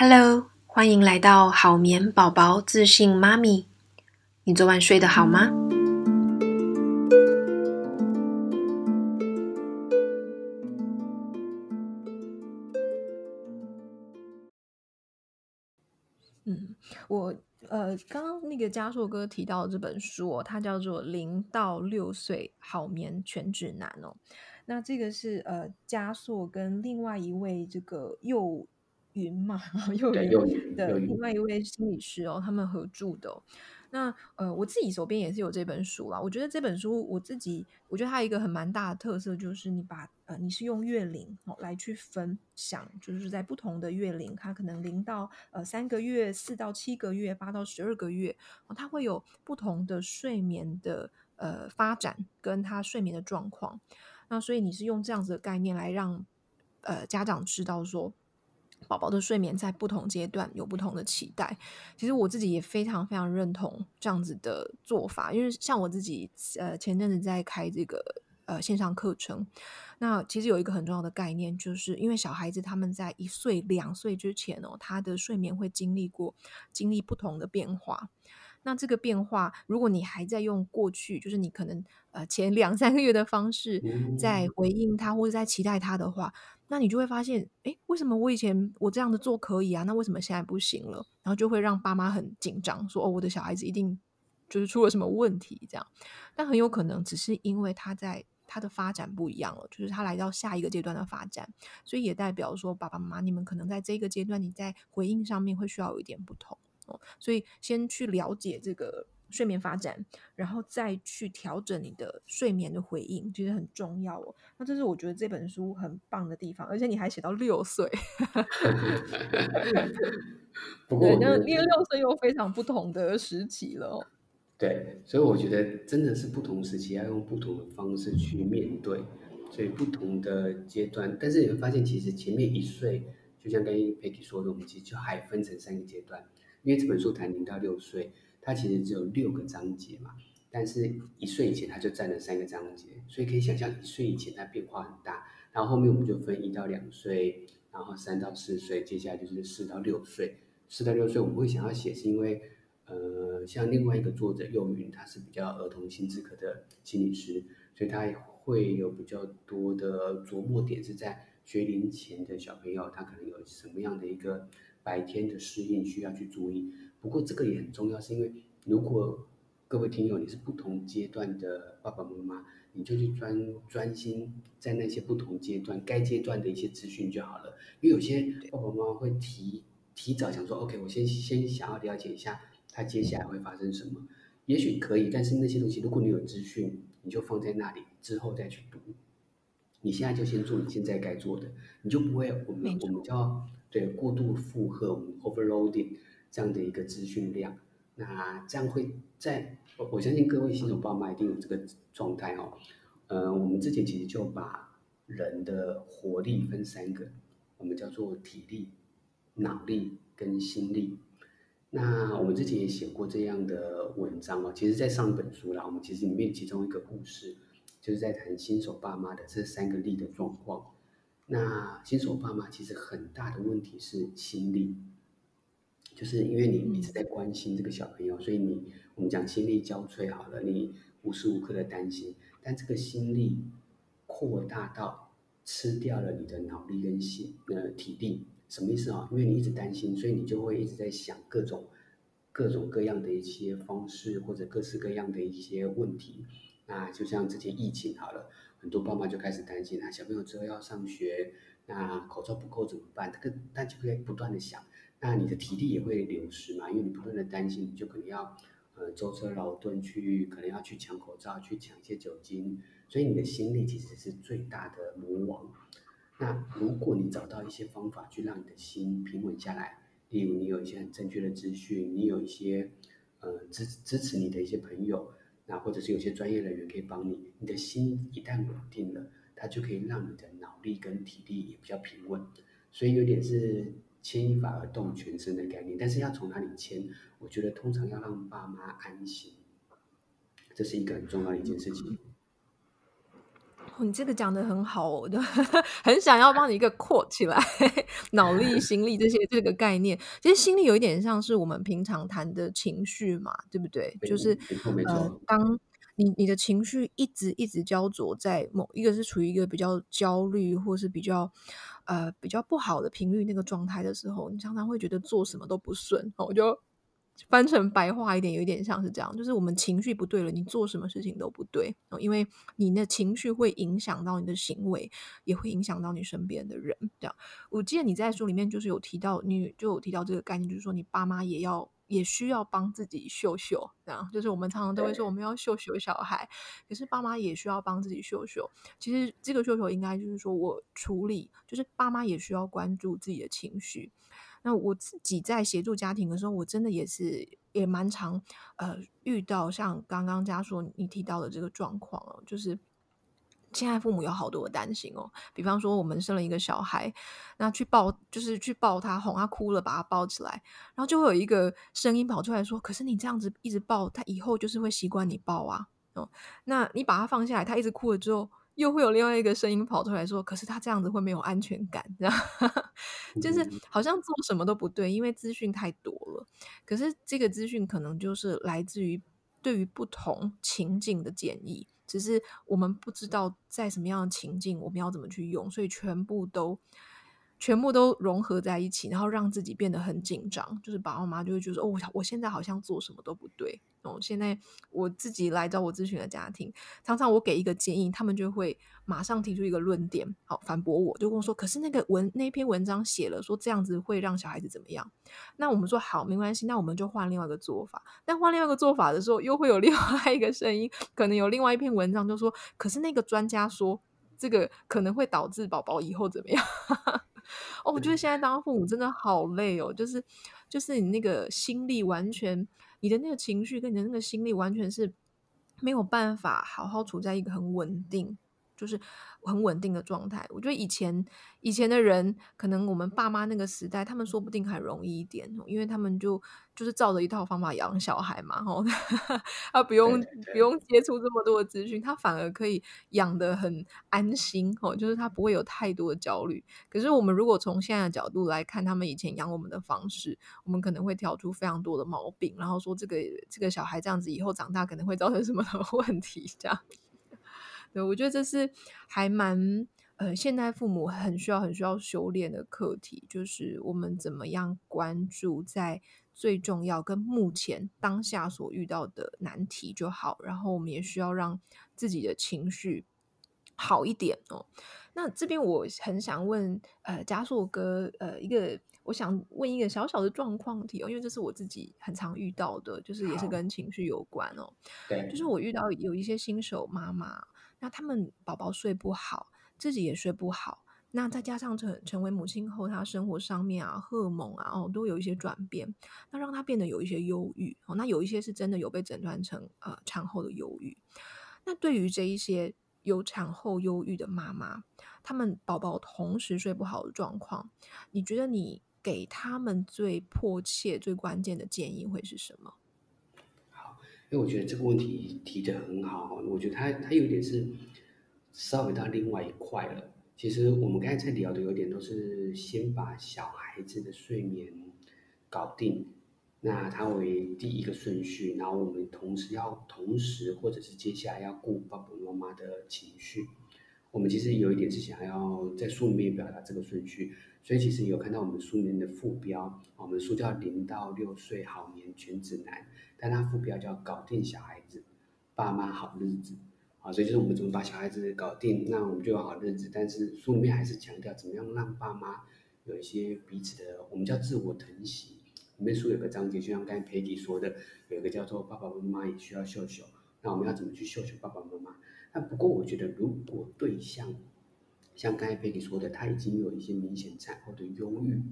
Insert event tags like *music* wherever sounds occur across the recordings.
Hello，欢迎来到好眠宝宝自信妈咪。你昨晚睡得好吗？嗯，我呃，刚刚那个嘉硕哥提到的这本书哦，它叫做《零到六岁好眠全指南》哦。那这个是呃，嘉硕跟另外一位这个幼云嘛，*laughs* 然后又云的另外一位心理师哦，他们合著的哦。那呃，我自己手边也是有这本书啦。我觉得这本书我自己，我觉得它有一个很蛮大的特色，就是你把呃，你是用月龄哦来去分享，就是在不同的月龄，它可能零到呃三个月、四到七个月、八到十二个月，哦，它会有不同的睡眠的呃发展跟它睡眠的状况。那所以你是用这样子的概念来让呃家长知道说，宝宝的睡眠在不同阶段有不同的期待。其实我自己也非常非常认同这样子的做法，因为像我自己呃前阵子在开这个呃线上课程，那其实有一个很重要的概念，就是因为小孩子他们在一岁两岁之前哦，他的睡眠会经历过经历不同的变化。那这个变化，如果你还在用过去，就是你可能呃前两三个月的方式在回应他或者在期待他的话，那你就会发现，诶，为什么我以前我这样的做可以啊？那为什么现在不行了？然后就会让爸妈很紧张，说哦，我的小孩子一定就是出了什么问题这样。但很有可能只是因为他在他的发展不一样了，就是他来到下一个阶段的发展，所以也代表说爸爸妈妈你们可能在这个阶段你在回应上面会需要有一点不同。所以先去了解这个睡眠发展，然后再去调整你的睡眠的回应，其实很重要哦。那这是我觉得这本书很棒的地方，而且你还写到六岁，*laughs* 不过那六六岁又非常不同的时期了哦。对，所以我觉得真的是不同时期要用不同的方式去面对，所以不同的阶段，但是你会发现，其实前面一岁，就像刚刚 Peggy 说的，我们其实就还分成三个阶段。因为这本书谈零到六岁，它其实只有六个章节嘛，但是一岁以前它就占了三个章节，所以可以想象一岁以前它变化很大。然后后面我们就分一到两岁，然后三到四岁，接下来就是四到六岁。四到六岁我们会想要写，是因为呃，像另外一个作者幼云，他是比较儿童心智科的心理师，所以他会有比较多的琢磨点是在学龄前的小朋友，他可能有什么样的一个。白天的适应需要去注意，不过这个也很重要，是因为如果各位听友你是不同阶段的爸爸妈妈，你就去专专心在那些不同阶段该阶段的一些资讯就好了。因为有些爸爸妈妈会提提早想说，OK，我先先想要了解一下他接下来会发生什么，也许可以，但是那些东西如果你有资讯，你就放在那里之后再去读。你现在就先做你现在该做的，你就不会我们我们叫。对，过度负荷，我们 overloading 这样的一个资讯量，那这样会在我我相信各位新手爸妈一定有这个状态哦。呃，我们之前其实就把人的活力分三个，我们叫做体力、脑力跟心力。那我们之前也写过这样的文章哦。其实，在上一本书啦，我们其实里面其中一个故事，就是在谈新手爸妈的这三个力的状况。那新手爸妈其实很大的问题是心力，就是因为你一直在关心这个小朋友，所以你我们讲心力交瘁好了，你无时无刻的担心，但这个心力扩大到吃掉了你的脑力跟心呃体力，什么意思啊？因为你一直担心，所以你就会一直在想各种各种各样的一些方式或者各式各样的一些问题。那就像这些疫情好了。很多爸妈就开始担心，那小朋友之后要上学，那口罩不够怎么办？这个大家会不断的想，那你的体力也会流失嘛？因为你不断的担心，你就可能要呃舟车劳顿去，可能要去抢口罩，去抢一些酒精，所以你的心力其实是最大的魔王。那如果你找到一些方法去让你的心平稳下来，例如你有一些很正确的资讯，你有一些呃支支持你的一些朋友。那或者是有些专业人员可以帮你，你的心一旦稳定了，它就可以让你的脑力跟体力也比较平稳。所以有点是牵一发而动全身的概念。但是要从哪里牵？我觉得通常要让爸妈安心，这是一个很重要的一件事情。你这个讲的很好，我就 *laughs* 很想要帮你一个 quote 起来，脑力、*laughs* 心力这些这个概念，其实心力有一点像是我们平常谈的情绪嘛，对不对？就是呃，当你你的情绪一直一直焦灼在某一个是处于一个比较焦虑或是比较呃比较不好的频率那个状态的时候，你常常会觉得做什么都不顺，我就。翻成白话一点，有一点像是这样，就是我们情绪不对了，你做什么事情都不对，因为你的情绪会影响到你的行为，也会影响到你身边的人。这样，我记得你在书里面就是有提到，你就有提到这个概念，就是说你爸妈也要也需要帮自己秀秀，这样，就是我们常常都会说我们要秀秀小孩，可是爸妈也需要帮自己秀秀。其实这个秀秀应该就是说我处理，就是爸妈也需要关注自己的情绪。那我自己在协助家庭的时候，我真的也是也蛮常呃遇到像刚刚家硕你提到的这个状况哦，就是现在父母有好多的担心哦，比方说我们生了一个小孩，那去抱就是去抱他，哄他哭了，把他抱起来，然后就会有一个声音跑出来说：“可是你这样子一直抱他，以后就是会习惯你抱啊。”哦，那你把他放下来，他一直哭了之后。又会有另外一个声音跑出来说：“可是他这样子会没有安全感，这样 *laughs* 就是好像做什么都不对，因为资讯太多了。可是这个资讯可能就是来自于对于不同情境的建议，只是我们不知道在什么样的情境我们要怎么去用，所以全部都。”全部都融合在一起，然后让自己变得很紧张。就是爸爸妈妈就会觉得：“哦，我现在好像做什么都不对。”哦，现在我自己来找我咨询的家庭，常常我给一个建议，他们就会马上提出一个论点，好反驳我，就跟我说：“可是那个文那篇文章写了说这样子会让小孩子怎么样？”那我们说好没关系，那我们就换另外一个做法。但换另外一个做法的时候，又会有另外一个声音，可能有另外一篇文章就说：“可是那个专家说这个可能会导致宝宝以后怎么样？”哦，我觉得现在当父母真的好累哦，就是就是你那个心力完全，你的那个情绪跟你的那个心力完全是没有办法好好处在一个很稳定。就是很稳定的状态。我觉得以前以前的人，可能我们爸妈那个时代，他们说不定还容易一点，因为他们就就是照着一套方法养小孩嘛，吼，*laughs* 他不用不用接触这么多的资讯，他反而可以养得很安心，吼，就是他不会有太多的焦虑。可是我们如果从现在的角度来看，他们以前养我们的方式，我们可能会挑出非常多的毛病，然后说这个这个小孩这样子以后长大可能会造成什么的问题，这样。对，我觉得这是还蛮呃，现代父母很需要、很需要修炼的课题，就是我们怎么样关注在最重要跟目前当下所遇到的难题就好，然后我们也需要让自己的情绪好一点哦。那这边我很想问呃，加硕哥呃，一个我想问一个小小的状况题哦，因为这是我自己很常遇到的，就是也是跟情绪有关哦。对，就是我遇到有一些新手妈妈。那他们宝宝睡不好，自己也睡不好，那再加上成成为母亲后，他生活上面啊，荷尔蒙啊，哦，都有一些转变，那让他变得有一些忧郁哦。那有一些是真的有被诊断成呃产后的忧郁。那对于这一些有产后忧郁的妈妈，他们宝宝同时睡不好的状况，你觉得你给他们最迫切、最关键的建议会是什么？因为我觉得这个问题提得很好，我觉得它它有点是稍微到另外一块了。其实我们刚才在聊的有点都是先把小孩子的睡眠搞定，那它为第一个顺序，然后我们同时要同时或者是接下来要顾爸爸妈妈的情绪。我们其实有一点是想要在书里面表达这个顺序，所以其实有看到我们书里面的副标，我们书叫《零到六岁好眠全指南》。但它副标叫“搞定小孩子，爸妈好日子”，啊，所以就是我们怎么把小孩子搞定，那我们就有好日子。但是书里面还是强调怎么样让爸妈有一些彼此的，我们叫自我疼惜。里面书有个章节，就像刚才 p e 说的，有一个叫做“爸爸妈妈也需要秀秀”，那我们要怎么去秀秀爸爸妈妈？那不过我觉得，如果对象像刚才 p e 说的，他已经有一些明显产后的忧郁，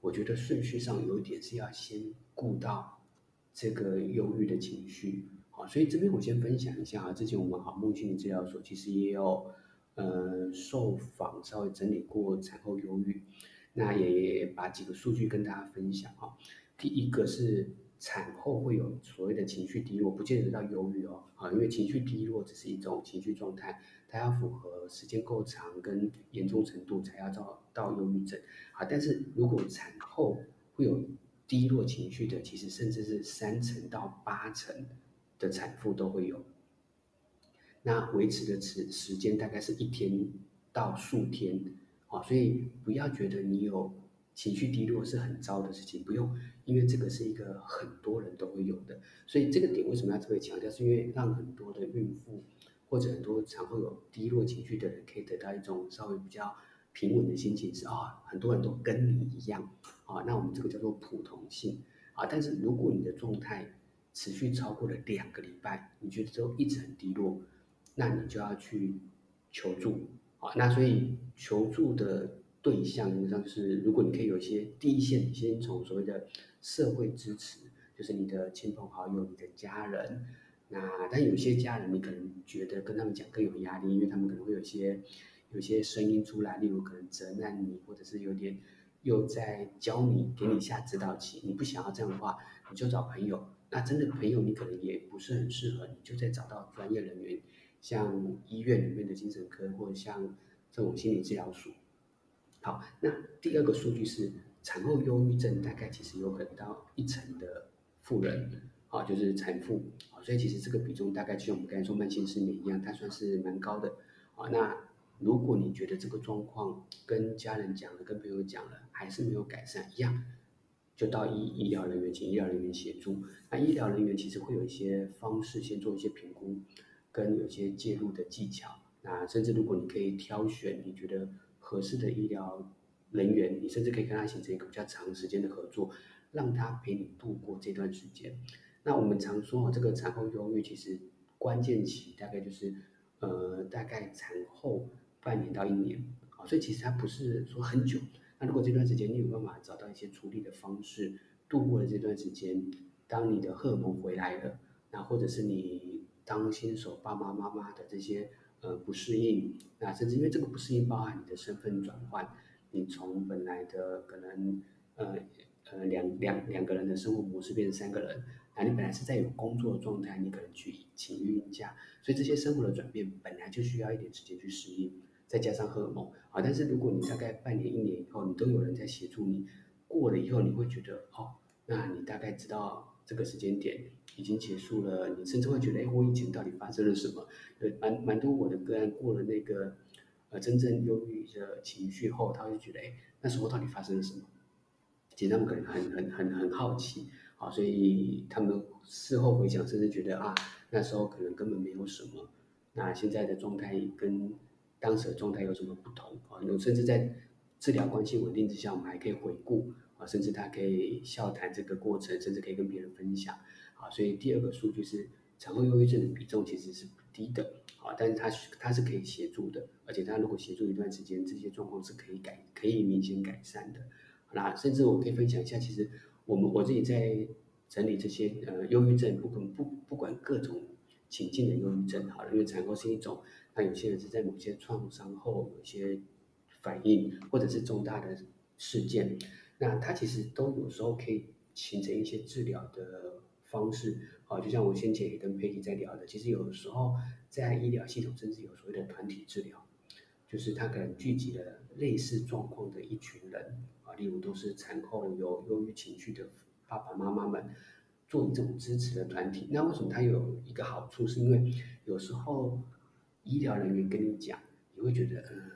我觉得顺序上有一点是要先顾到。这个忧郁的情绪，好，所以这边我先分享一下啊。之前我们好梦心理治疗所其实也有，呃，受访稍微整理过产后忧郁，那也把几个数据跟大家分享啊。第一个是产后会有所谓的情绪低落，不见得到忧郁哦，啊，因为情绪低落只是一种情绪状态，它要符合时间够长跟严重程度才要到到忧郁症，啊，但是如果产后会有低落情绪的，其实甚至是三成到八成的产妇都会有，那维持的时时间大概是一天到数天，啊，所以不要觉得你有。情绪低落是很糟的事情，不用，因为这个是一个很多人都会有的，所以这个点为什么要特别强调？是因为让很多的孕妇或者很多产后有低落情绪的人，可以得到一种稍微比较平稳的心情，是啊、很多人都跟你一样啊，那我们这个叫做普通性啊。但是如果你的状态持续超过了两个礼拜，你觉得都一直很低落，那你就要去求助啊。那所以求助的。对象基本上就是，如果你可以有一些第一线，先从所谓的社会支持，就是你的亲朋好友、你的家人。那但有些家人，你可能觉得跟他们讲更有压力，因为他们可能会有一些有些声音出来，例如可能责难你，或者是有点又在教你，给你下指导棋。你不想要这样的话，你就找朋友。那真的朋友，你可能也不是很适合，你就再找到专业人员，像医院里面的精神科，或者像这种心理治疗所。好，那第二个数据是产后忧郁症，大概其实有可能到一成的妇人，啊，就是产妇，啊，所以其实这个比重大概就像我们刚才说慢性失眠一样，它算是蛮高的，啊，那如果你觉得这个状况跟家人讲了，跟朋友讲了，还是没有改善一样，就到医医疗人员，请医疗人员协助。那医疗人员其实会有一些方式，先做一些评估，跟有些介入的技巧。那甚至如果你可以挑选，你觉得。合适的医疗人员，你甚至可以跟他形成一个比较长时间的合作，让他陪你度过这段时间。那我们常说这个产后忧郁其实关键期大概就是，呃，大概产后半年到一年啊，所以其实它不是说很久。那如果这段时间你有办法找到一些处理的方式，度过了这段时间，当你的荷尔蒙回来了，那或者是你当新手爸爸妈妈的这些。呃，不适应，那甚至因为这个不适应包含你的身份转换，你从本来的可能呃呃两两两个人的生活模式变成三个人，那你本来是在有工作的状态，你可能去请孕假，所以这些生活的转变本来就需要一点时间去适应，再加上荷尔蒙啊，但是如果你大概半年一年以后，你都有人在协助你，过了以后你会觉得哦，那你大概知道。这个时间点已经结束了，你甚至会觉得，哎，我以前到底发生了什么？对，蛮蛮多我的个案过了那个呃真正忧郁的情绪后，他会觉得，哎，那时候到底发生了什么？其实他们可能很很很很好奇，啊，所以他们事后回想，甚至觉得啊，那时候可能根本没有什么，那现在的状态跟当时的状态有什么不同？啊，有甚至在治疗关系稳定之下，我们还可以回顾。啊，甚至他可以笑谈这个过程，甚至可以跟别人分享。啊，所以第二个数据是产后忧郁症的比重其实是不低的。啊，但是它它是可以协助的，而且它如果协助一段时间，这些状况是可以改，可以明显改善的。那甚至我可以分享一下，其实我们我自己在整理这些呃忧郁症，不管不不管各种情境的忧郁症，好了，因为产后是一种，那有些人是在某些创伤后有些反应，或者是重大的事件。那它其实都有时候可以形成一些治疗的方式，啊，就像我先前也跟佩蒂在聊的，其实有的时候在医疗系统甚至有所谓的团体治疗，就是他可能聚集了类似状况的一群人，啊，例如都是产后有忧郁情绪的爸爸妈妈们，做一种支持的团体。那为什么它有一个好处？是因为有时候医疗人员跟你讲，你会觉得，嗯。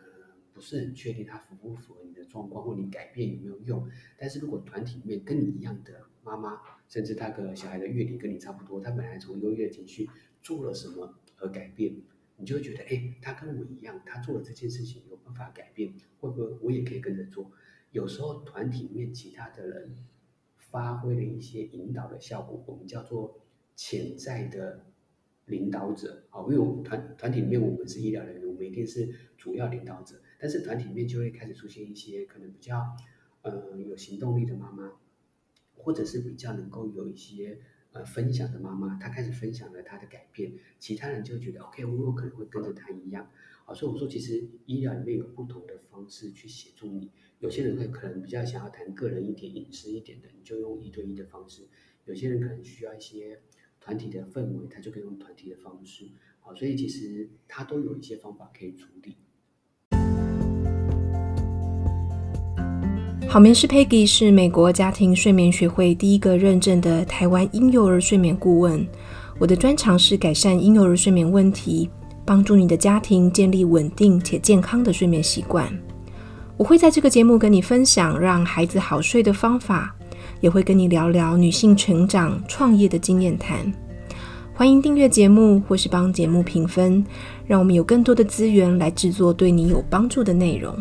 不是很确定他符不符合你的状况，或你改变有没有用。但是如果团体里面跟你一样的妈妈，甚至他个小孩的阅历跟你差不多，他本来从优越的情绪做了什么而改变，你就会觉得，哎，他跟我一样，他做了这件事情有办法改变，会不会我也可以跟着做？有时候团体里面其他的人发挥了一些引导的效果，我们叫做潜在的。领导者啊，因为我们团团体里面我们是医疗人员，我们一定是主要领导者。但是团体里面就会开始出现一些可能比较呃有行动力的妈妈，或者是比较能够有一些呃分享的妈妈，她开始分享了她的改变，其他人就觉得 OK，我有可能会跟着她一样。啊，所以我说，其实医疗里面有不同的方式去协助你。有些人会可能比较想要谈个人一点、隐私一点的，你就用一对一的方式；有些人可能需要一些团体的氛围，他就可以用团体的方式。好，所以其实他都有一些方法可以处理。好眠师 Peggy 是美国家庭睡眠学会第一个认证的台湾婴幼儿睡眠顾问。我的专长是改善婴幼儿睡眠问题。帮助你的家庭建立稳定且健康的睡眠习惯。我会在这个节目跟你分享让孩子好睡的方法，也会跟你聊聊女性成长、创业的经验谈。欢迎订阅节目或是帮节目评分，让我们有更多的资源来制作对你有帮助的内容。